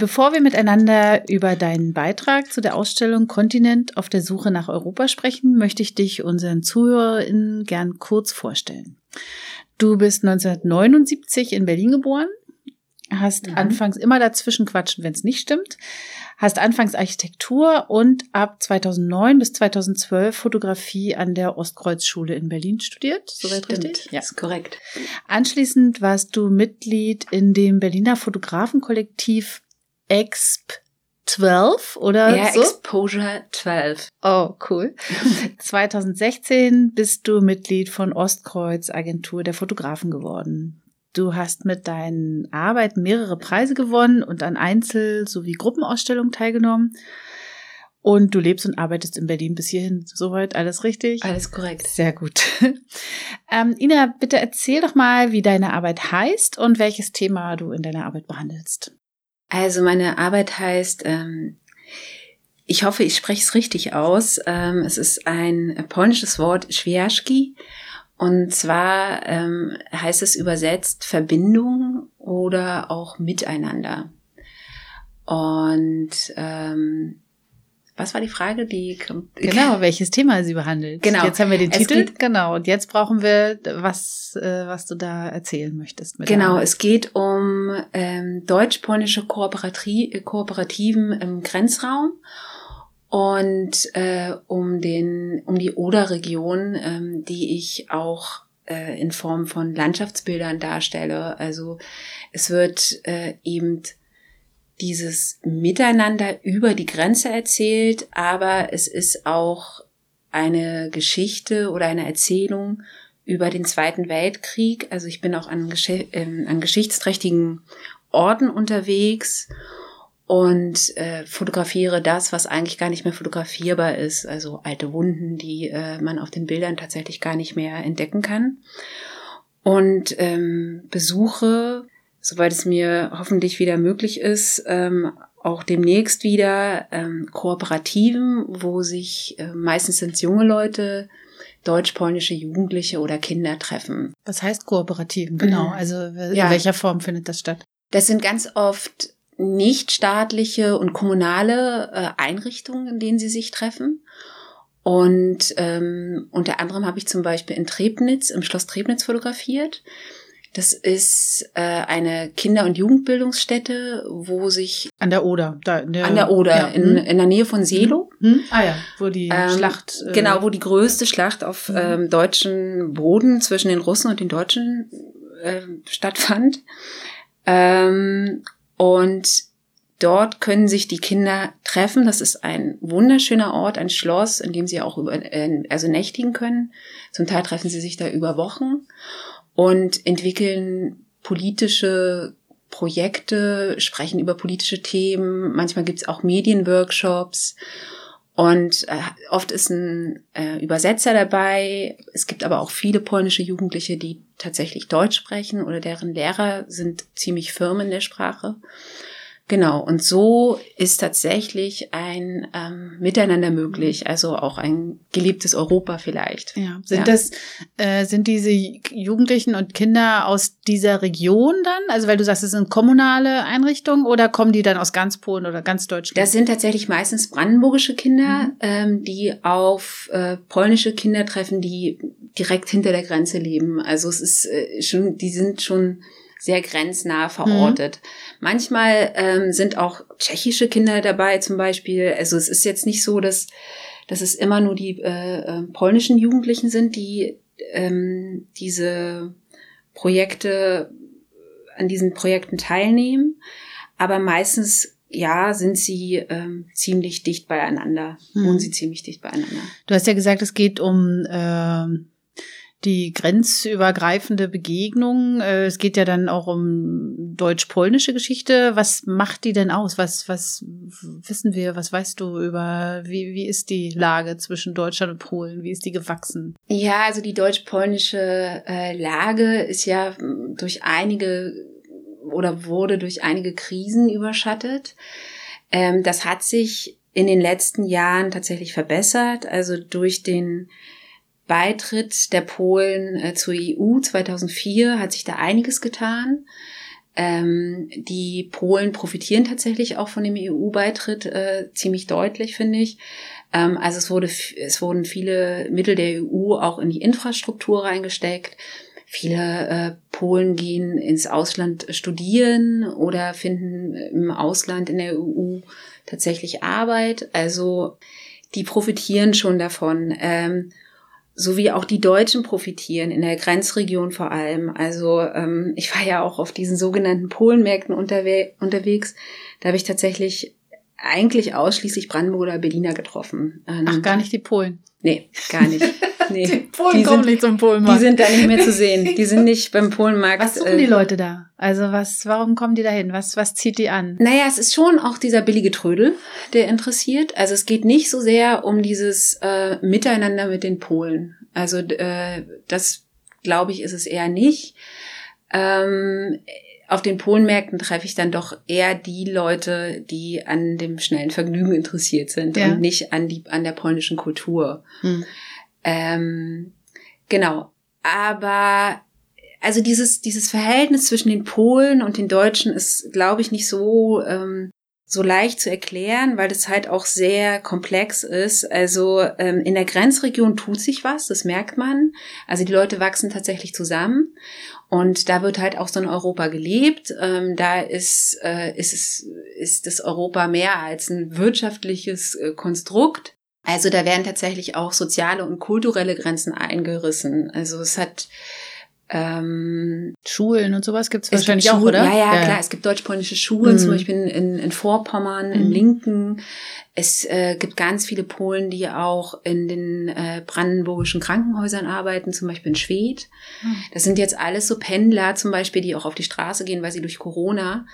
Bevor wir miteinander über deinen Beitrag zu der Ausstellung Kontinent auf der Suche nach Europa sprechen, möchte ich dich unseren ZuhörerInnen gern kurz vorstellen. Du bist 1979 in Berlin geboren, hast mhm. anfangs immer dazwischen quatschen, wenn es nicht stimmt, hast anfangs Architektur und ab 2009 bis 2012 Fotografie an der Ostkreuzschule in Berlin studiert. Soweit richtig? Ja, ist korrekt. Anschließend warst du Mitglied in dem Berliner Fotografenkollektiv Exp 12 oder ja, so? Exposure 12. Oh, cool. 2016 bist du Mitglied von Ostkreuz Agentur der Fotografen geworden. Du hast mit deinen Arbeiten mehrere Preise gewonnen und an Einzel- sowie Gruppenausstellungen teilgenommen. Und du lebst und arbeitest in Berlin bis hierhin. Soweit alles richtig? Alles korrekt. Sehr gut. ähm, Ina, bitte erzähl doch mal, wie deine Arbeit heißt und welches Thema du in deiner Arbeit behandelst. Also meine Arbeit heißt, ähm, ich hoffe, ich spreche es richtig aus. Ähm, es ist ein polnisches Wort, Świażki. Und zwar ähm, heißt es übersetzt Verbindung oder auch Miteinander. Und ähm, was war die Frage? Die genau, welches Thema sie behandelt. Genau. Jetzt haben wir den Titel. genau. Und jetzt brauchen wir was, äh, was du da erzählen möchtest. genau. Es geht um ähm, deutsch-polnische Kooperativen im Grenzraum und äh, um den um die Oder-Region, ähm, die ich auch äh, in Form von Landschaftsbildern darstelle. Also es wird äh, eben dieses Miteinander über die Grenze erzählt, aber es ist auch eine Geschichte oder eine Erzählung über den Zweiten Weltkrieg. Also ich bin auch an, Gesch äh, an geschichtsträchtigen Orten unterwegs und äh, fotografiere das, was eigentlich gar nicht mehr fotografierbar ist. Also alte Wunden, die äh, man auf den Bildern tatsächlich gar nicht mehr entdecken kann. Und ähm, besuche soweit es mir hoffentlich wieder möglich ist, ähm, auch demnächst wieder ähm, Kooperativen, wo sich äh, meistens sind junge Leute, deutsch-polnische Jugendliche oder Kinder treffen. Was heißt Kooperativen? Genau, mhm. also in ja. welcher Form findet das statt? Das sind ganz oft nicht staatliche und kommunale äh, Einrichtungen, in denen sie sich treffen. Und ähm, unter anderem habe ich zum Beispiel in Trebnitz, im Schloss Trebnitz fotografiert. Das ist äh, eine Kinder- und Jugendbildungsstätte, wo sich an der Oder, da der, an der Oder ja. in, hm. in der Nähe von Selo. Hm. hm. Ah ja, wo die ähm, Schlacht äh, genau, wo die größte Schlacht auf hm. ähm, deutschen Boden zwischen den Russen und den Deutschen äh, stattfand. Ähm, und Dort können sich die Kinder treffen. Das ist ein wunderschöner Ort, ein Schloss, in dem sie auch über, äh, also nächtigen können. Zum Teil treffen sie sich da über Wochen und entwickeln politische Projekte, sprechen über politische Themen. Manchmal gibt's auch Medienworkshops. Und äh, oft ist ein äh, Übersetzer dabei. Es gibt aber auch viele polnische Jugendliche, die tatsächlich Deutsch sprechen oder deren Lehrer sind ziemlich firm in der Sprache. Genau, und so ist tatsächlich ein ähm, Miteinander möglich, also auch ein geliebtes Europa vielleicht. Ja, sind ja. das äh, sind diese Jugendlichen und Kinder aus dieser Region dann? Also weil du sagst, es sind kommunale Einrichtungen oder kommen die dann aus ganz Polen oder ganz Deutschland? Das sind tatsächlich meistens brandenburgische Kinder, mhm. ähm, die auf äh, polnische Kinder treffen, die direkt hinter der Grenze leben. Also es ist äh, schon, die sind schon sehr grenznah verortet. Mhm. Manchmal ähm, sind auch tschechische Kinder dabei zum Beispiel. Also es ist jetzt nicht so, dass, dass es immer nur die äh, äh, polnischen Jugendlichen sind, die ähm, diese Projekte, an diesen Projekten teilnehmen. Aber meistens ja, sind sie ähm, ziemlich dicht beieinander, mhm. wohnen sie ziemlich dicht beieinander. Du hast ja gesagt, es geht um äh, die grenzübergreifende Begegnung. Äh, es geht ja dann auch um deutsch-polnische Geschichte. Was macht die denn aus? Was, was wissen wir? Was weißt du über, wie, wie ist die Lage zwischen Deutschland und Polen? Wie ist die gewachsen? Ja, also die deutsch-polnische äh, Lage ist ja durch einige oder wurde durch einige Krisen überschattet. Ähm, das hat sich in den letzten Jahren tatsächlich verbessert. Also durch den Beitritt der Polen äh, zur EU 2004 hat sich da einiges getan. Ähm, die Polen profitieren tatsächlich auch von dem EU-Beitritt äh, ziemlich deutlich, finde ich. Ähm, also es wurde, es wurden viele Mittel der EU auch in die Infrastruktur reingesteckt. Viele äh, Polen gehen ins Ausland studieren oder finden im Ausland in der EU tatsächlich Arbeit. Also die profitieren schon davon. Ähm, so wie auch die Deutschen profitieren, in der Grenzregion vor allem. Also ähm, ich war ja auch auf diesen sogenannten Polenmärkten unterwe unterwegs. Da habe ich tatsächlich eigentlich ausschließlich Brandenburger Berliner getroffen. Ähm, Ach, gar nicht die Polen? Nee, gar nicht. Nee. Die Polen die kommen sind, nicht zum Polenmarkt. Die sind da nicht mehr zu sehen. Die sind nicht beim Polenmarkt. Was suchen die äh, Leute da? Also was, warum kommen die da hin? Was, was zieht die an? Naja, es ist schon auch dieser billige Trödel, der interessiert. Also es geht nicht so sehr um dieses äh, Miteinander mit den Polen. Also äh, das glaube ich ist es eher nicht. Ähm, auf den Polenmärkten treffe ich dann doch eher die Leute, die an dem schnellen Vergnügen interessiert sind ja. und nicht an die an der polnischen Kultur. Hm. Ähm, genau. Aber also dieses dieses Verhältnis zwischen den Polen und den Deutschen ist, glaube ich, nicht so ähm, so leicht zu erklären, weil das halt auch sehr komplex ist. Also ähm, in der Grenzregion tut sich was, das merkt man. Also die Leute wachsen tatsächlich zusammen und da wird halt auch so ein Europa gelebt. Ähm, da ist, äh, ist, ist das Europa mehr als ein wirtschaftliches äh, Konstrukt. Also da werden tatsächlich auch soziale und kulturelle Grenzen eingerissen. Also es hat ähm, Schulen und sowas gibt's wahrscheinlich gibt auch, oder? Ja, ja, ja, klar. Es gibt deutsch-polnische Schulen, mhm. zum Beispiel in, in Vorpommern, mhm. in Linken. Es äh, gibt ganz viele Polen, die auch in den äh, brandenburgischen Krankenhäusern arbeiten, zum Beispiel in Schwedt. Mhm. Das sind jetzt alles so Pendler zum Beispiel, die auch auf die Straße gehen, weil sie durch Corona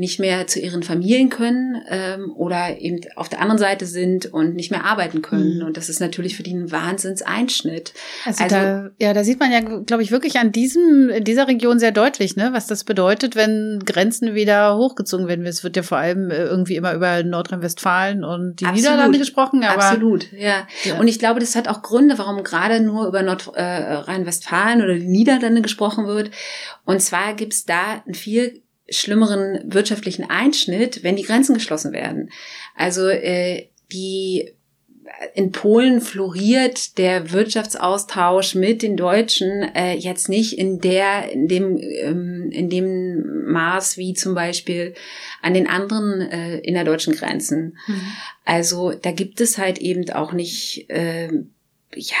nicht mehr zu ihren Familien können ähm, oder eben auf der anderen Seite sind und nicht mehr arbeiten können. Mhm. Und das ist natürlich für die ein Wahnsinnseinschnitt. Also, also da, ja, da sieht man ja, glaube ich, wirklich an diesem, in dieser Region sehr deutlich, ne, was das bedeutet, wenn Grenzen wieder hochgezogen werden. Es wird ja vor allem äh, irgendwie immer über Nordrhein-Westfalen und die Absolut. Niederlande gesprochen. Aber, Absolut, ja. ja. Und ich glaube, das hat auch Gründe, warum gerade nur über Nordrhein-Westfalen äh, oder die Niederlande gesprochen wird. Und zwar gibt's da ein viel schlimmeren wirtschaftlichen Einschnitt, wenn die Grenzen geschlossen werden. Also äh, die in Polen floriert der Wirtschaftsaustausch mit den Deutschen äh, jetzt nicht in der in dem ähm, in dem Maß wie zum Beispiel an den anderen äh, innerdeutschen Grenzen. Mhm. Also da gibt es halt eben auch nicht äh, ja,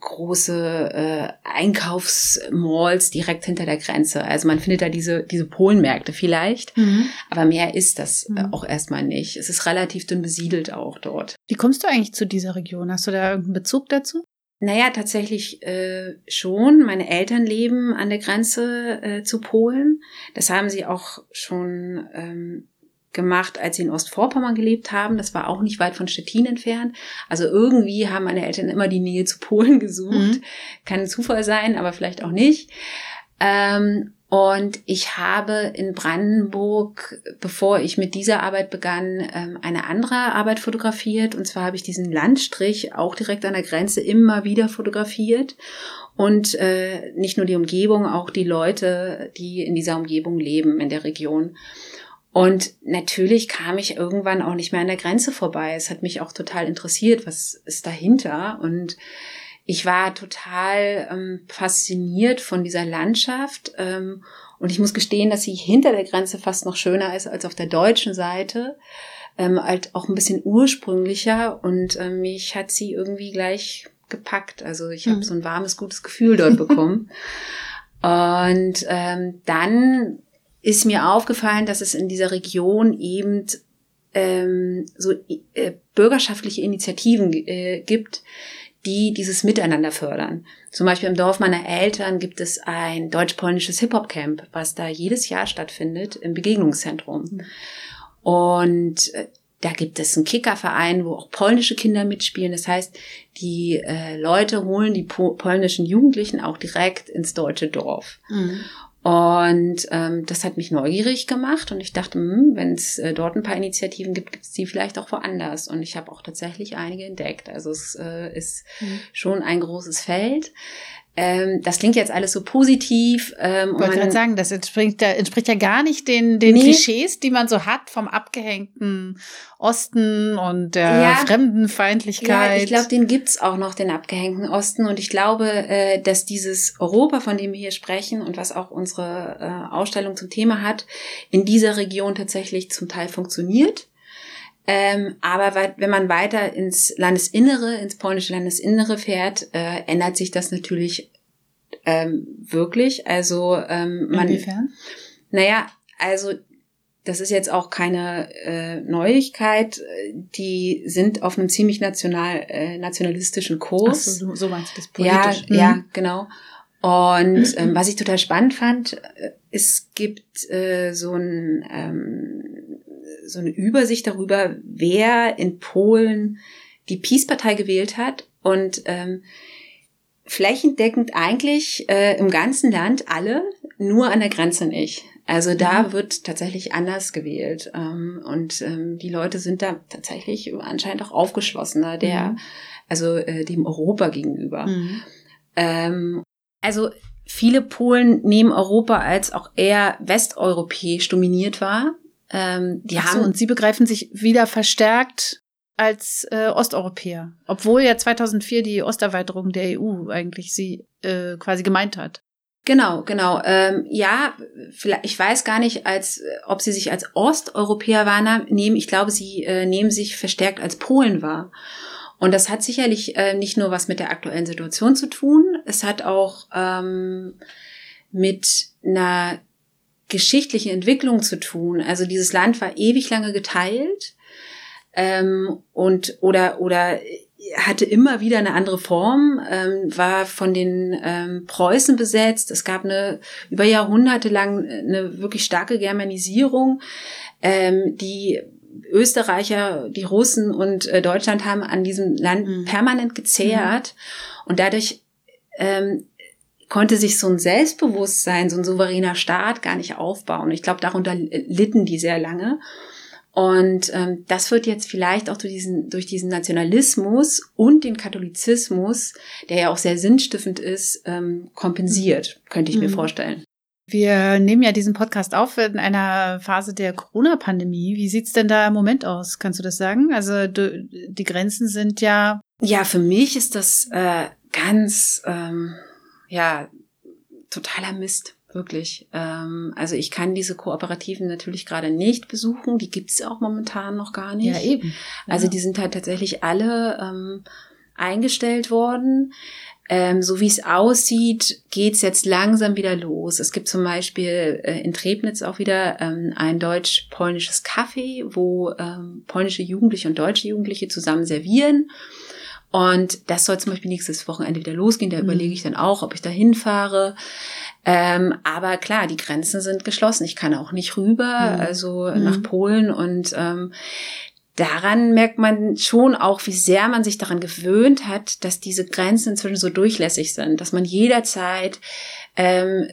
große äh, Einkaufsmalls direkt hinter der Grenze. Also man findet da diese, diese Polenmärkte vielleicht, mhm. aber mehr ist das äh, mhm. auch erstmal nicht. Es ist relativ dünn besiedelt auch dort. Wie kommst du eigentlich zu dieser Region? Hast du da irgendeinen Bezug dazu? Naja, tatsächlich äh, schon. Meine Eltern leben an der Grenze äh, zu Polen. Das haben sie auch schon ähm, gemacht, als sie in Ostvorpommern gelebt haben. Das war auch nicht weit von Stettin entfernt. Also irgendwie haben meine Eltern immer die Nähe zu Polen gesucht. Mhm. Kann ein Zufall sein, aber vielleicht auch nicht. Ähm, und ich habe in Brandenburg, bevor ich mit dieser Arbeit begann, ähm, eine andere Arbeit fotografiert. Und zwar habe ich diesen Landstrich auch direkt an der Grenze immer wieder fotografiert. Und äh, nicht nur die Umgebung, auch die Leute, die in dieser Umgebung leben, in der Region. Und natürlich kam ich irgendwann auch nicht mehr an der Grenze vorbei. Es hat mich auch total interessiert, was ist dahinter. Und ich war total ähm, fasziniert von dieser Landschaft ähm, Und ich muss gestehen, dass sie hinter der Grenze fast noch schöner ist als auf der deutschen Seite. Ähm, halt auch ein bisschen ursprünglicher und ähm, mich hat sie irgendwie gleich gepackt. Also ich habe mhm. so ein warmes, gutes Gefühl dort bekommen. und ähm, dann ist mir aufgefallen, dass es in dieser Region eben ähm, so äh, bürgerschaftliche Initiativen äh, gibt, die dieses Miteinander fördern. Zum Beispiel im Dorf meiner Eltern gibt es ein deutsch-polnisches Hip-Hop-Camp, was da jedes Jahr stattfindet im Begegnungszentrum. Und äh, da gibt es einen Kickerverein, wo auch polnische Kinder mitspielen. Das heißt, die äh, Leute holen die po polnischen Jugendlichen auch direkt ins deutsche Dorf. Mhm. Und ähm, das hat mich neugierig gemacht und ich dachte, hm, wenn es äh, dort ein paar Initiativen gibt, gibt es die vielleicht auch woanders. Und ich habe auch tatsächlich einige entdeckt. Also es äh, ist mhm. schon ein großes Feld. Ähm, das klingt jetzt alles so positiv. Ähm, ich wollte gerade sagen, das entspricht, entspricht ja gar nicht den, den nee. Klischees, die man so hat vom abgehängten Osten und der ja, Fremdenfeindlichkeit. Ja, ich glaube, den gibt's auch noch, den abgehängten Osten. Und ich glaube, äh, dass dieses Europa, von dem wir hier sprechen und was auch unsere äh, Ausstellung zum Thema hat, in dieser Region tatsächlich zum Teil funktioniert. Ähm, aber wenn man weiter ins Landesinnere, ins polnische Landesinnere fährt, äh, ändert sich das natürlich ähm, wirklich. Also ähm, man. Inwiefern? Naja, also das ist jetzt auch keine äh, Neuigkeit. Die sind auf einem ziemlich national, äh, nationalistischen Kurs. Ach so, so meinst du das politisch? Ja, mhm. ja, genau. Und ähm, was ich total spannend fand, äh, es gibt äh, so ein ähm, so eine Übersicht darüber, wer in Polen die Peace-Partei gewählt hat und ähm, flächendeckend eigentlich äh, im ganzen Land alle, nur an der Grenze nicht. Also da mhm. wird tatsächlich anders gewählt ähm, und ähm, die Leute sind da tatsächlich anscheinend auch aufgeschlossener der, mhm. also äh, dem Europa gegenüber. Mhm. Ähm, also viele Polen nehmen Europa als auch eher westeuropäisch dominiert wahr. Ähm, die Ach haben so, und sie begreifen sich wieder verstärkt als äh, Osteuropäer, obwohl ja 2004 die Osterweiterung der EU eigentlich sie äh, quasi gemeint hat. Genau, genau. Ähm, ja, vielleicht, ich weiß gar nicht, als ob sie sich als Osteuropäer wahrnehmen. Ich glaube, sie äh, nehmen sich verstärkt als Polen wahr. Und das hat sicherlich äh, nicht nur was mit der aktuellen Situation zu tun. Es hat auch ähm, mit einer geschichtlichen Entwicklung zu tun. Also dieses Land war ewig lange geteilt ähm, und oder oder hatte immer wieder eine andere Form, ähm, war von den ähm, Preußen besetzt. Es gab eine über Jahrhunderte lang eine wirklich starke Germanisierung, ähm, die Österreicher, die Russen und äh, Deutschland haben an diesem Land mhm. permanent gezehrt mhm. und dadurch ähm, konnte sich so ein Selbstbewusstsein, so ein souveräner Staat gar nicht aufbauen. Ich glaube, darunter litten die sehr lange. Und ähm, das wird jetzt vielleicht auch durch diesen, durch diesen Nationalismus und den Katholizismus, der ja auch sehr sinnstiftend ist, ähm, kompensiert, könnte ich mhm. mir vorstellen. Wir nehmen ja diesen Podcast auf in einer Phase der Corona-Pandemie. Wie sieht's denn da im Moment aus? Kannst du das sagen? Also du, die Grenzen sind ja. Ja, für mich ist das äh, ganz ähm, ja, totaler Mist, wirklich. Ähm, also ich kann diese Kooperativen natürlich gerade nicht besuchen, die gibt's auch momentan noch gar nicht. Ja, eben. Ja. Also die sind halt tatsächlich alle ähm, eingestellt worden. Ähm, so wie es aussieht, geht's jetzt langsam wieder los. Es gibt zum Beispiel äh, in Trebnitz auch wieder ähm, ein deutsch-polnisches Café, wo ähm, polnische Jugendliche und deutsche Jugendliche zusammen servieren. Und das soll zum Beispiel nächstes Wochenende wieder losgehen. Da mhm. überlege ich dann auch, ob ich da hinfahre. Ähm, aber klar, die Grenzen sind geschlossen. Ich kann auch nicht rüber, mhm. also mhm. nach Polen. Und ähm, daran merkt man schon auch, wie sehr man sich daran gewöhnt hat, dass diese Grenzen inzwischen so durchlässig sind, dass man jederzeit ähm,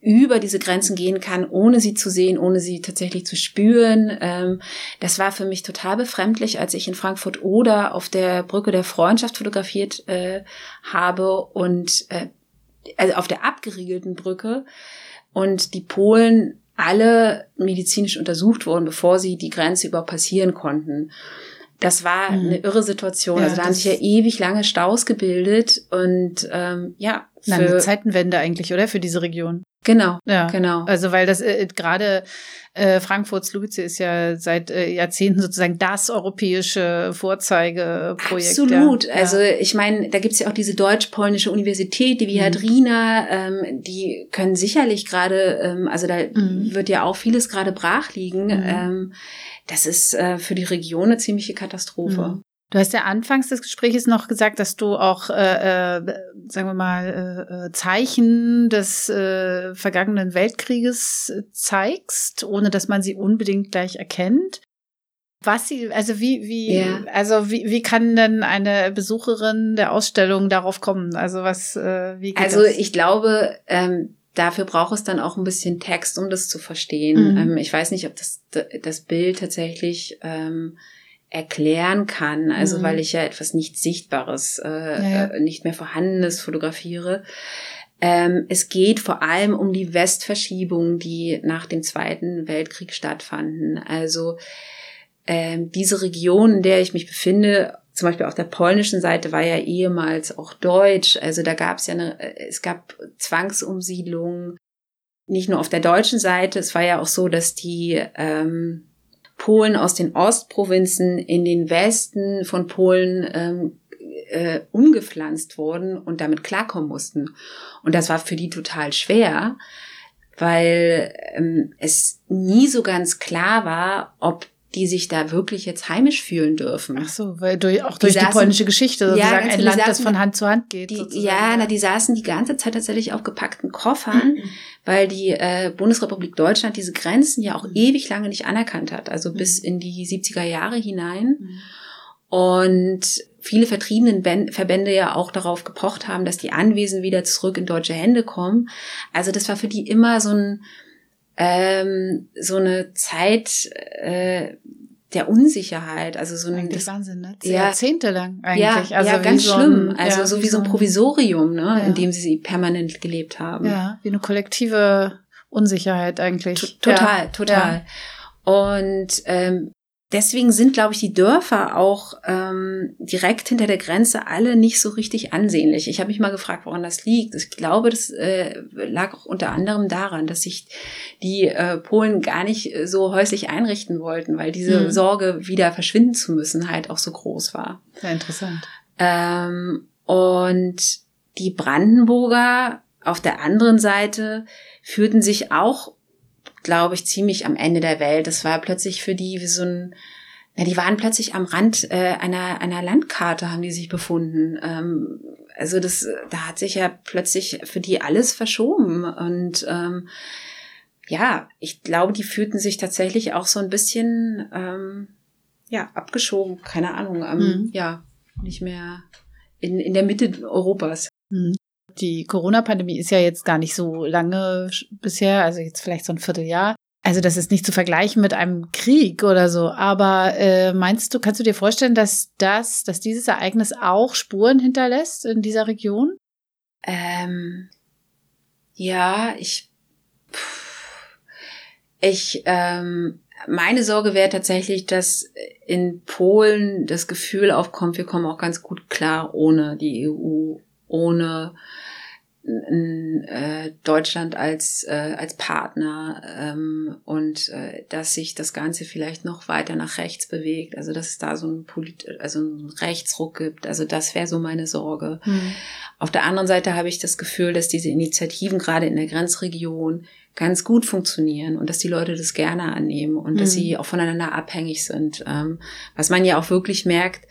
über diese Grenzen gehen kann, ohne sie zu sehen, ohne sie tatsächlich zu spüren. Ähm, das war für mich total befremdlich, als ich in Frankfurt oder auf der Brücke der Freundschaft fotografiert äh, habe und äh, also auf der abgeriegelten Brücke und die Polen alle medizinisch untersucht wurden, bevor sie die Grenze über passieren konnten. Das war mhm. eine irre Situation. Ja, also da haben sich ja ewig lange Staus gebildet und ähm, ja. Lange Zeitenwende eigentlich, oder? Für diese Region. Genau, Ja, genau. Also weil das äh, gerade äh, Frankfurt Sluice ist ja seit äh, Jahrzehnten sozusagen das europäische Vorzeigeprojekt. Absolut. Ja. Also ich meine, da gibt's ja auch diese deutsch-polnische Universität, die Viadrina, ähm, die können sicherlich gerade, ähm, also da Mhm. wird ja auch vieles gerade brach liegen. Mhm. Ähm, das ist äh, für die Region eine ziemliche Katastrophe. Du hast ja anfangs des Gesprächs noch gesagt, dass du auch, äh, äh, sagen wir mal, äh, äh, Zeichen des äh, vergangenen Weltkrieges äh, zeigst, ohne dass man sie unbedingt gleich erkennt. Was sie, also wie, wie, Ja. also wie, wie kann denn eine Besucherin der Ausstellung darauf kommen? Also was, äh, wie geht Also das? ich glaube, ähm, dafür braucht es dann auch ein bisschen Text, um das zu verstehen. Mhm. Ähm, ich weiß nicht, ob das das Bild tatsächlich ähm, erklären kann, also Mhm. weil ich ja etwas nicht Sichtbares, äh, Ja, ja. äh, nicht mehr Vorhandenes fotografiere. Ähm, es geht vor allem um die Westverschiebungen, die nach dem Zweiten Weltkrieg stattfanden. Also ähm, diese Region, in der ich mich befinde, zum Beispiel auf der polnischen Seite war ja ehemals auch deutsch. Also da gab es ja eine, äh, es gab Zwangsumsiedlungen, nicht nur auf der deutschen Seite. Es war ja auch so, dass die ähm, Polen aus den Ostprovinzen in den Westen von Polen ähm, äh, umgepflanzt wurden und damit klarkommen mussten. Und das war für die total schwer, weil ähm, es nie so ganz klar war, ob die sich da wirklich jetzt heimisch fühlen dürfen. Ach so, weil durch, auch Die durch die saßen- polnische Geschichte Ja, sozusagen ganz ein viele Land, das saßen- von Hand zu Hand geht. Die, ja, na, die saßen die ganze Zeit tatsächlich auf gepackten Koffern, Mhm. weil die äh, Bundesrepublik Deutschland diese Grenzen ja auch Mhm. ewig lange nicht anerkannt hat, also Mhm. bis in die 70er Jahre hinein. Mhm. Und viele vertriebenen Ben- Verbände ja auch darauf gepocht haben, dass die Anwesen wieder zurück in deutsche Hände kommen. Also das war für die immer so ein ähm, so eine Zeit äh, der Unsicherheit, also so ein Eigentlich das, Wahnsinn, ne? Ja. Jahrzehntelang ja, eigentlich. also ja, ganz so schlimm. Ein, also ja, so wie so ein Provisorium, ne, Ja. in dem sie permanent gelebt haben. Ja, wie eine kollektive Unsicherheit eigentlich. T- Total, Ja. total. Und ähm, deswegen sind, glaube ich, die Dörfer auch ähm, direkt hinter der Grenze alle nicht so richtig ansehnlich. Ich habe mich mal gefragt, woran das liegt. Ich glaube, das äh, lag auch unter anderem daran, dass sich die äh, Polen gar nicht so häuslich einrichten wollten, weil diese Mhm. Sorge, wieder verschwinden zu müssen, halt auch so groß war. Sehr interessant. Ähm, und die Brandenburger auf der anderen Seite fühlten sich auch, glaube ich, ziemlich am Ende der Welt. Das war plötzlich für die wie so ein, na, die waren plötzlich am Rand äh, einer, einer Landkarte, haben die sich befunden. Ähm, also das, da hat sich ja plötzlich für die alles verschoben. Und ähm, ja, ich glaube, die fühlten sich tatsächlich auch so ein bisschen ähm, ja, abgeschoben, keine Ahnung, ähm, Mhm. ja, nicht mehr in, in der Mitte Europas. Mhm. Die Corona-Pandemie ist ja jetzt gar nicht so lange bisher, also jetzt vielleicht so ein Vierteljahr. Also das ist nicht zu vergleichen mit einem Krieg oder so. Aber äh, meinst du, kannst du dir vorstellen, dass das, dass dieses Ereignis auch Spuren hinterlässt in dieser Region? Ähm, ja, ich, ich, ähm, meine Sorge wäre tatsächlich, dass in Polen das Gefühl aufkommt, wir kommen auch ganz gut klar ohne die EU, ohne äh, Deutschland als äh, als Partner ähm, und äh, dass sich das Ganze vielleicht noch weiter nach rechts bewegt, also dass es da so ein Polit also einen Rechtsruck gibt, also das wäre so meine Sorge. Auf der anderen Seite habe ich das Gefühl, dass diese Initiativen gerade in der Grenzregion ganz gut funktionieren und dass die Leute das gerne annehmen und dass Mhm. sie auch voneinander abhängig sind. Ähm, was man ja auch wirklich merkt,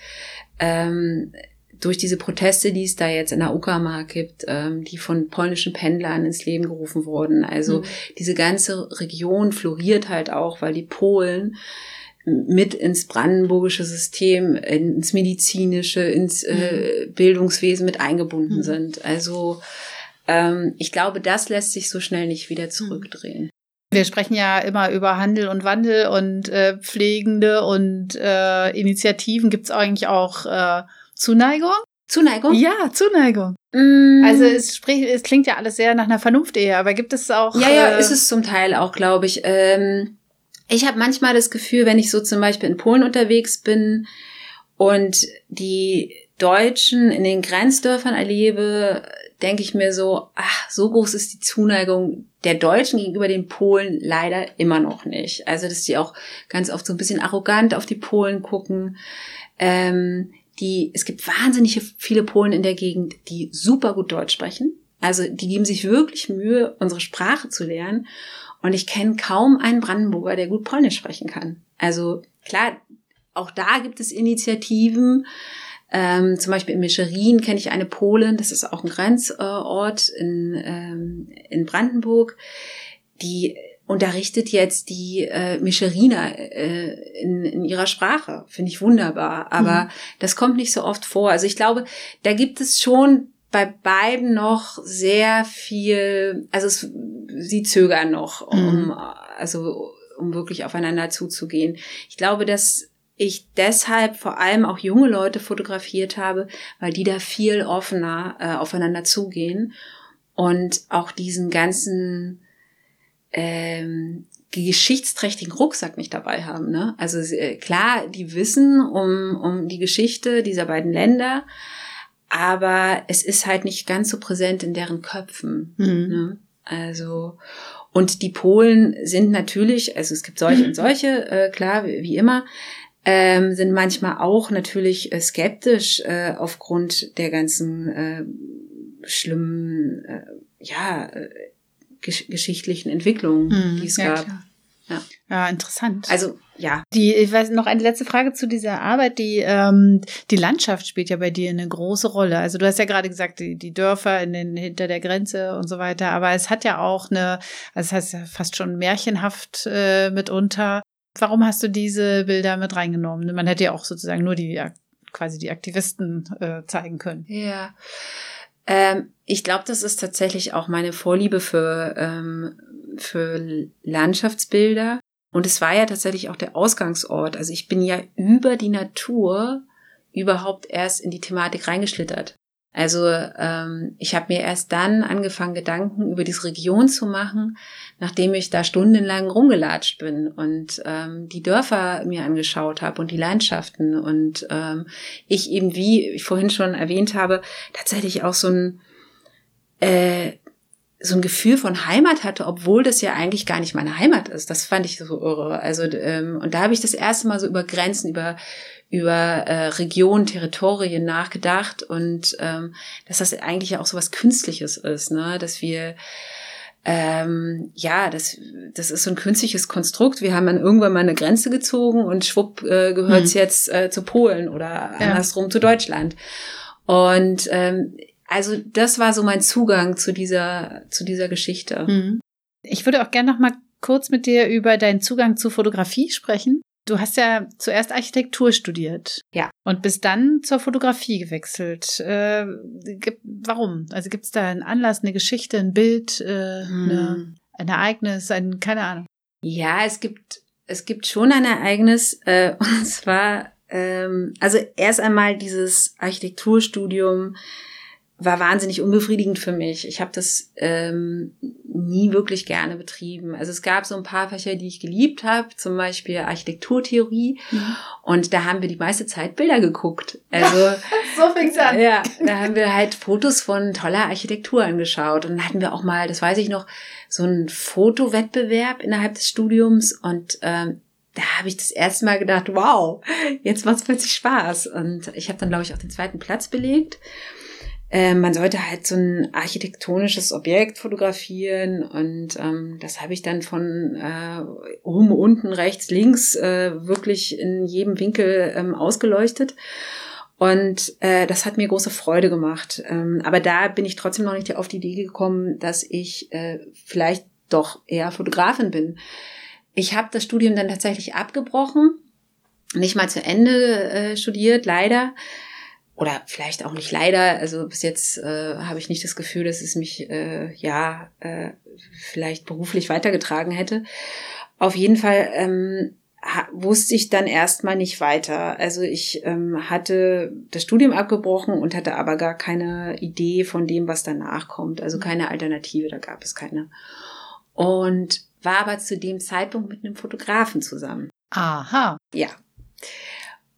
ähm, durch diese Proteste, die es da jetzt in der Uckermark gibt, ähm, die von polnischen Pendlern ins Leben gerufen wurden. Also Mhm. diese ganze Region floriert halt auch, weil die Polen mit ins brandenburgische System, ins medizinische, ins äh, Bildungswesen mit eingebunden Mhm. sind. Also ähm, ich glaube, das lässt sich so schnell nicht wieder zurückdrehen. Wir sprechen ja immer über Handel und Wandel und äh, Pflegende und äh, Initiativen. Gibt es eigentlich auch äh, Zuneigung? Zuneigung? Ja, Zuneigung. Mm. Also es, spricht, es klingt ja alles sehr nach einer Vernunft-Ehe, aber gibt es auch. Ja, ja, äh, ist es zum Teil auch, glaube ich. Ähm, ich habe manchmal das Gefühl, wenn ich so zum Beispiel in Polen unterwegs bin und die Deutschen in den Grenzdörfern erlebe, denke ich mir so, ach, so groß ist die Zuneigung der Deutschen gegenüber den Polen leider immer noch nicht. Also, dass die auch ganz oft so ein bisschen arrogant auf die Polen gucken. Ähm, die, es gibt wahnsinnig viele Polen in der Gegend, die super gut Deutsch sprechen. Also, die geben sich wirklich Mühe, unsere Sprache zu lernen. Und ich kenne kaum einen Brandenburger, der gut Polnisch sprechen kann. Also, klar, auch da gibt es Initiativen, ähm, zum Beispiel in Mischerin kenne ich eine Polin, das ist auch ein Grenzort in, ähm, in Brandenburg, die unterrichtet jetzt die äh, Mischeriner äh, in, in ihrer Sprache. Finde ich wunderbar. Aber mhm. das kommt nicht so oft vor. Also ich glaube, da gibt es schon bei beiden noch sehr viel, also es, sie zögern noch, um, mhm. also um wirklich aufeinander zuzugehen. Ich glaube, dass ich deshalb vor allem auch junge Leute fotografiert habe, weil die da viel offener äh, aufeinander zugehen und auch diesen ganzen ähm, geschichtsträchtigen Rucksack nicht dabei haben. Ne? Also äh, klar, die wissen um, um die Geschichte dieser beiden Länder, aber es ist halt nicht ganz so präsent in deren Köpfen. Mhm. Ne? Also und die Polen sind natürlich, also es gibt solche und solche, äh, klar, wie, wie immer ähm, sind manchmal auch natürlich äh, skeptisch äh, aufgrund der ganzen äh, schlimmen, äh, ja, äh, gesch geschichtlichen Entwicklungen, hm, die es ja, gab. Ja. ja, interessant. Also ja. Die, ich weiß noch eine letzte Frage zu dieser Arbeit. Die, ähm, die Landschaft spielt ja bei dir eine große Rolle. Also du hast ja gerade gesagt, die, die Dörfer in den, hinter der Grenze und so weiter. Aber es hat ja auch eine, also das heißt ja fast schon märchenhaft äh, mitunter Warum hast du diese Bilder mit reingenommen? Man hätte ja auch sozusagen nur die quasi die Aktivisten äh, zeigen können. Ja. Ähm, ich glaube, das ist tatsächlich auch meine Vorliebe für, ähm, für Landschaftsbilder. Und es war ja tatsächlich auch der Ausgangsort. Also ich bin ja über die Natur überhaupt erst in die Thematik reingeschlittert. Also ähm, ich habe mir erst dann angefangen, Gedanken über diese Region zu machen, nachdem ich da stundenlang rumgelatscht bin und ähm, die Dörfer mir angeschaut habe und die Landschaften und ähm, ich eben, wie ich vorhin schon erwähnt habe, tatsächlich auch so ein äh, so ein Gefühl von Heimat hatte, obwohl das ja eigentlich gar nicht meine Heimat ist. Das fand ich so irre. Also ähm, und da habe ich das erste Mal so über Grenzen, über über äh, Regionen, Territorien nachgedacht und ähm, dass das eigentlich auch so was Künstliches ist, ne? dass wir ähm, ja, das, das ist so ein künstliches Konstrukt. Wir haben dann irgendwann mal eine Grenze gezogen und schwupp äh, gehört es hm. jetzt äh, zu Polen oder ja. andersrum zu Deutschland. Und ähm, also das war so mein Zugang zu dieser zu dieser Geschichte. Hm. Ich würde auch gerne noch mal kurz mit dir über deinen Zugang zu Fotografie sprechen. Du hast ja zuerst Architektur studiert. Ja. Und bist dann zur Fotografie gewechselt. Äh, warum? Also gibt es da einen Anlass, eine Geschichte, ein Bild, äh, hm. eine, ein Ereignis, ein, keine Ahnung. Ja, es gibt, es gibt schon ein Ereignis, äh, und zwar, ähm, also erst einmal dieses Architekturstudium war wahnsinnig unbefriedigend für mich. Ich habe das ähm, nie wirklich gerne betrieben. Also es gab so ein paar Fächer, die ich geliebt habe, zum Beispiel Architekturtheorie. Mhm. Und da haben wir die meiste Zeit Bilder geguckt. Also so fing's an. Ja, da haben wir halt Fotos von toller Architektur angeschaut. Und dann hatten wir auch mal, das weiß ich noch, so einen Fotowettbewerb innerhalb des Studiums. Und ähm, da habe ich das erste Mal gedacht, wow, jetzt macht's plötzlich Spaß. Und ich habe dann, glaube ich, auch den zweiten Platz belegt. Ähm, man sollte halt so ein architektonisches Objekt fotografieren und ähm, das habe ich dann von äh, oben, unten, rechts, links äh, wirklich in jedem Winkel ähm, ausgeleuchtet. Und äh, das hat mir große Freude gemacht. Ähm, aber da bin ich trotzdem noch nicht auf die Idee gekommen, dass ich äh, vielleicht doch eher Fotografin bin. Ich habe das Studium dann tatsächlich abgebrochen, nicht mal zu Ende äh, studiert, leider oder vielleicht auch nicht leider, also bis jetzt äh, habe ich nicht das Gefühl, dass es mich äh, ja äh, vielleicht beruflich weitergetragen hätte. Auf jeden Fall ähm, wusste ich dann erstmal nicht weiter. Also ich ähm, hatte das Studium abgebrochen und hatte aber gar keine Idee von dem, was danach kommt. Also keine Alternative, da gab es keine. Und war aber zu dem Zeitpunkt mit einem Fotografen zusammen. Aha. Ja.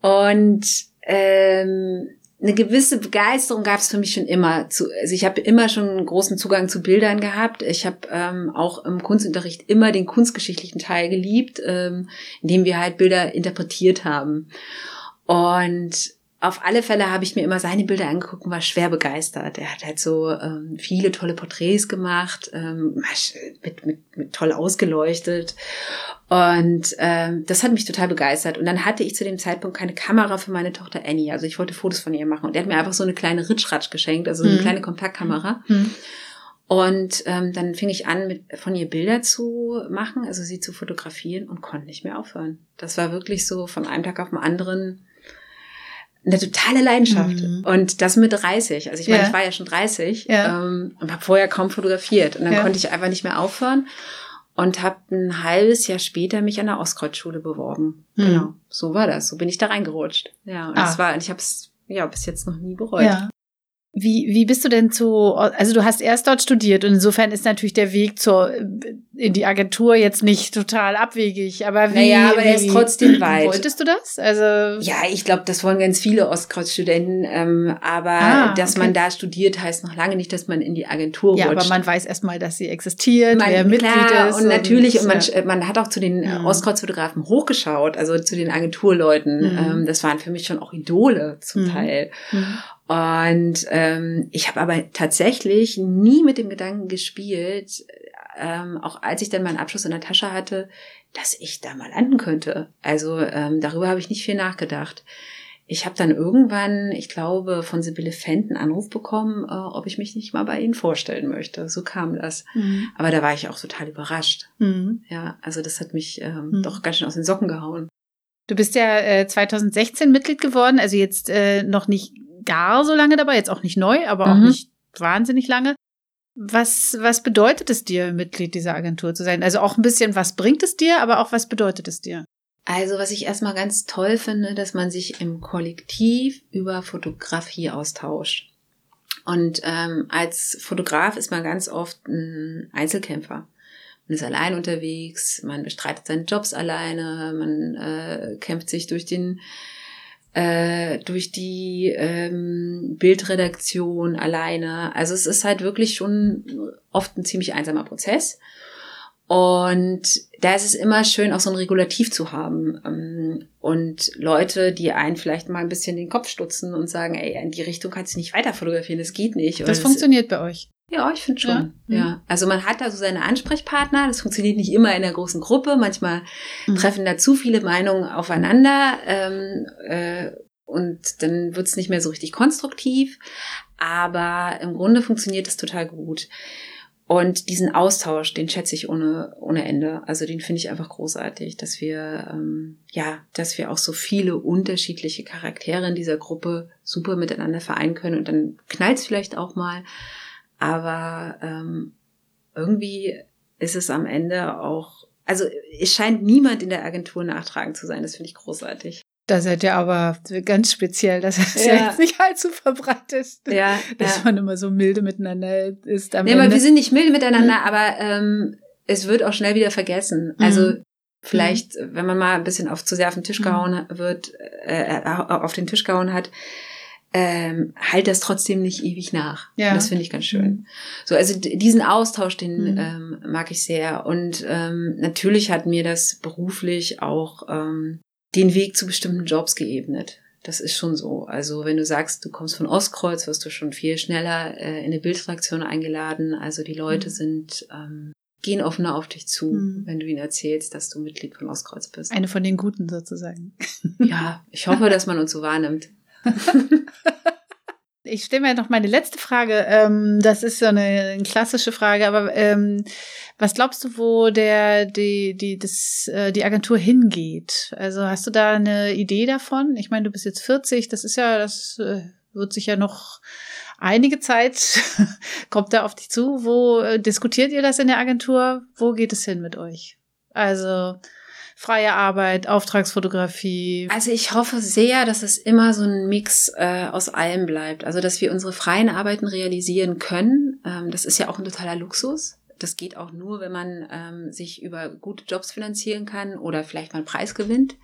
Und ähm, eine gewisse Begeisterung gab es für mich schon immer. Zu, also ich habe immer schon einen großen Zugang zu Bildern gehabt. Ich habe ähm, auch im Kunstunterricht immer den kunstgeschichtlichen Teil geliebt, ähm, indem wir halt Bilder interpretiert haben. Und auf alle Fälle habe ich mir immer seine Bilder angeguckt und war schwer begeistert. Er hat halt so ähm, viele tolle Porträts gemacht, ähm, mit, mit, mit toll ausgeleuchtet. Und ähm, das hat mich total begeistert. Und dann hatte ich zu dem Zeitpunkt keine Kamera für meine Tochter Annie. Also ich wollte Fotos von ihr machen. Und er hat mir einfach so eine kleine Ritschratsch geschenkt, also eine mhm. kleine Kompaktkamera. Mhm. Und ähm, dann fing ich an, mit, von ihr Bilder zu machen, also sie zu fotografieren und konnte nicht mehr aufhören. Das war wirklich so von einem Tag auf den anderen eine totale Leidenschaft. Mhm. Und das mit 30. Also ich meine, ja. ich war ja schon 30 ja. ähm, und habe vorher kaum fotografiert. Und dann ja. konnte ich einfach nicht mehr aufhören und habe ein halbes Jahr später mich an der Ostkreuzschule beworben. Mhm. Genau, so war das. So bin ich da reingerutscht. Ja, und ah. das war, und ich habe es ja bis jetzt noch nie bereut. Wie, wie bist du denn zu, also du hast erst dort studiert und insofern ist natürlich der Weg zur, in die Agentur jetzt nicht total abwegig, aber wie, naja, aber er ist trotzdem weit. Wolltest du das? Also ja, ich glaube, das wollen ganz viele Ostkreuz-Studenten, ähm, aber ah, dass okay. man da studiert, heißt noch lange nicht, dass man in die Agentur ja, rutscht. Ja, aber man weiß erstmal, dass sie existiert, man, wer Mitglied klar, ist. Und, und natürlich, und man, ja. man hat auch zu den ja. Ostkreuz-Fotografen hochgeschaut, also zu den Agenturleuten. Mhm. Ähm, das waren für mich schon auch Idole zum mhm. Teil. Und ähm, ich habe aber tatsächlich nie mit dem Gedanken gespielt, ähm, auch als ich dann meinen Abschluss in der Tasche hatte, dass ich da mal landen könnte. Also ähm, darüber habe ich nicht viel nachgedacht. Ich habe dann irgendwann, ich glaube, von Sibylle Fendt einen Anruf bekommen, äh, ob ich mich nicht mal bei Ihnen vorstellen möchte. So kam das. Mhm. Aber da war ich auch total überrascht. Mhm. Ja, also das hat mich ähm, mhm. doch ganz schön aus den Socken gehauen. Du bist ja äh, 2016 Mitglied geworden, also jetzt äh, noch nicht gar so lange dabei, jetzt auch nicht neu, aber mhm. auch nicht wahnsinnig lange. Was, was bedeutet es dir, Mitglied dieser Agentur zu sein? Also auch ein bisschen, was bringt es dir, aber auch was bedeutet es dir? Also was ich erstmal ganz toll finde, dass man sich im Kollektiv über Fotografie austauscht. Und ähm, als Fotograf ist man ganz oft ein Einzelkämpfer. Man ist allein unterwegs, man bestreitet seine Jobs alleine, man äh, kämpft sich durch den äh, durch die ähm, Bildredaktion alleine. Also es ist halt wirklich schon oft ein ziemlich einsamer Prozess. Und da ist es immer schön, auch so ein Regulativ zu haben. Ähm, und Leute, die einen vielleicht mal ein bisschen den Kopf stutzen und sagen, ey, in die Richtung kannst du nicht weiter fotografieren, das geht nicht. das funktioniert bei euch. Ja, ich finde schon. Ja. ja. Mhm. Also man hat da so seine Ansprechpartner. Das funktioniert nicht immer in der großen Gruppe. Manchmal mhm. treffen da zu viele Meinungen aufeinander. Ähm, äh, und dann wird's nicht mehr so richtig konstruktiv. Aber im Grunde funktioniert es total gut. Und diesen Austausch, den schätze ich ohne, ohne Ende. Also den finde ich einfach großartig, dass wir, ähm, ja, dass wir auch so viele unterschiedliche Charaktere in dieser Gruppe super miteinander vereinen können. Und dann knallt es vielleicht auch mal. Aber ähm, irgendwie ist es am Ende auch, also es scheint niemand in der Agentur nachtragend zu sein. Das finde ich großartig. Da seid ihr aber ganz speziell, dass es ja. ja jetzt nicht allzu verbreitet ja, dass ja. man immer so milde miteinander ist. Am nee, Ende. aber wir sind nicht milde miteinander, mhm. aber ähm, es wird auch schnell wieder vergessen. Also mhm. vielleicht, mhm. wenn man mal ein bisschen auf zu sehr auf den Tisch gehauen mhm. wird, äh, auf den Tisch gehauen hat, ähm, halt das trotzdem nicht ewig nach. Ja. Das finde ich ganz schön. Mhm. So, also diesen Austausch, den mhm. ähm, mag ich sehr. Und ähm, natürlich hat mir das beruflich auch ähm, den Weg zu bestimmten Jobs geebnet. Das ist schon so. Also wenn du sagst, du kommst von Ostkreuz, wirst du schon viel schneller äh, in eine Bildredaktion eingeladen. Also die Leute mhm. sind ähm, gehen offener auf dich zu, mhm. wenn du ihnen erzählst, dass du Mitglied von Ostkreuz bist. Eine von den Guten sozusagen. Ja, ich hoffe, dass man uns so wahrnimmt. Ich stelle mir noch meine letzte Frage. Ähm, das ist so eine, klassische Frage, aber ähm, was glaubst du, wo der die die das äh, die Agentur hingeht? Also hast du da eine Idee davon? Ich meine, du bist jetzt 40, das ist ja das äh, wird sich ja noch einige Zeit kommt da auf dich zu. Wo äh, diskutiert ihr das in der Agentur? Wo geht es hin mit euch? Also freie Arbeit, Auftragsfotografie? Also ich hoffe sehr, dass es immer so ein Mix äh, aus allem bleibt. Also dass wir unsere freien Arbeiten realisieren können. Ähm, das ist ja auch ein totaler Luxus. Das geht auch nur, wenn man ähm, sich über gute Jobs finanzieren kann oder vielleicht mal einen Preis gewinnt.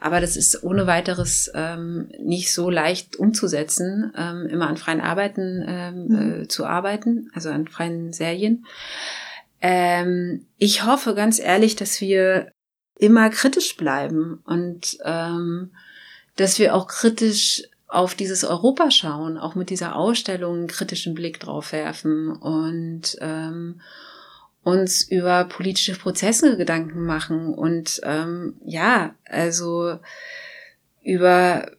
Aber das ist ohne weiteres ähm, nicht so leicht umzusetzen, ähm, immer an freien Arbeiten ähm, mhm. äh, zu arbeiten, also an freien Serien. Ähm, ich hoffe ganz ehrlich, dass wir immer kritisch bleiben und ähm, dass wir auch kritisch auf dieses Europa schauen, auch mit dieser Ausstellung einen kritischen Blick drauf werfen und ähm, uns über politische Prozesse Gedanken machen und ähm, ja, also über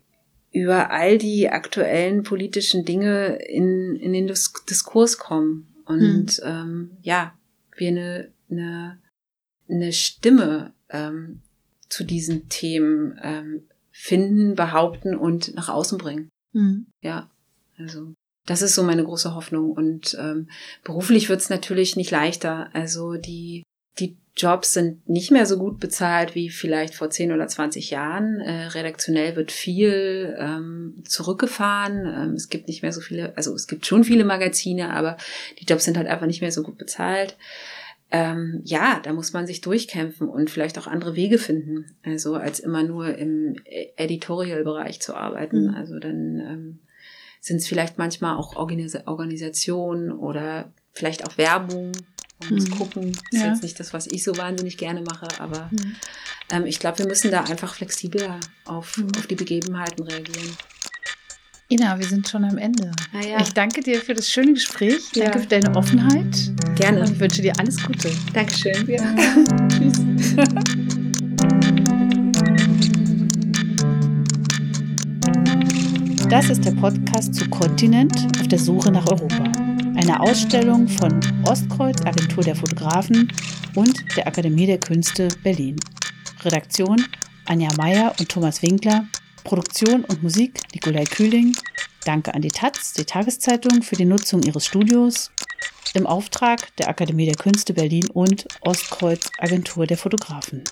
über all die aktuellen politischen Dinge in, in den Dis Diskurs kommen und hm. ähm, ja, wir eine, eine, eine Stimme ähm, zu diesen Themen ähm, finden, behaupten und nach außen bringen. Mhm. Ja, also das ist so meine große Hoffnung. Und ähm, beruflich wird's natürlich nicht leichter. Also die, die Jobs sind nicht mehr so gut bezahlt wie vielleicht vor 10 oder 20 Jahren. Äh, redaktionell wird viel ähm, zurückgefahren. Ähm, es gibt nicht mehr so viele, also es gibt schon viele Magazine, aber die Jobs sind halt einfach nicht mehr so gut bezahlt ähm, ja, da muss man sich durchkämpfen und vielleicht auch andere Wege finden, also als immer nur im Editorial-Bereich zu arbeiten. Mhm. Also dann ähm, sind es vielleicht manchmal auch Organis Organisationen oder vielleicht auch Werbung. Man muss mhm. gucken. Das ja. ist jetzt nicht das, was ich so wahnsinnig gerne mache, aber mhm. ähm, ich glaube, wir müssen da einfach flexibler auf, mhm. auf die Begebenheiten reagieren. Ina, wir sind schon am Ende. Ja. Ich danke dir für das schöne Gespräch. Ja. Danke für deine Offenheit. Gerne. Und ich wünsche dir alles Gute. Dankeschön. Ja. Tschüss. Das ist der Podcast zu Kontinent auf der Suche nach Europa. Eine Ausstellung von Ostkreuz, Agentur der Fotografen und der Akademie der Künste Berlin. Redaktion Anja Meyer und Thomas Winkler. Produktion und Musik Nikolai Kühling. Danke an die Taz, die Tageszeitung, für die Nutzung ihres Studios im Auftrag der Akademie der Künste Berlin und Ostkreuz Agentur der Fotografen.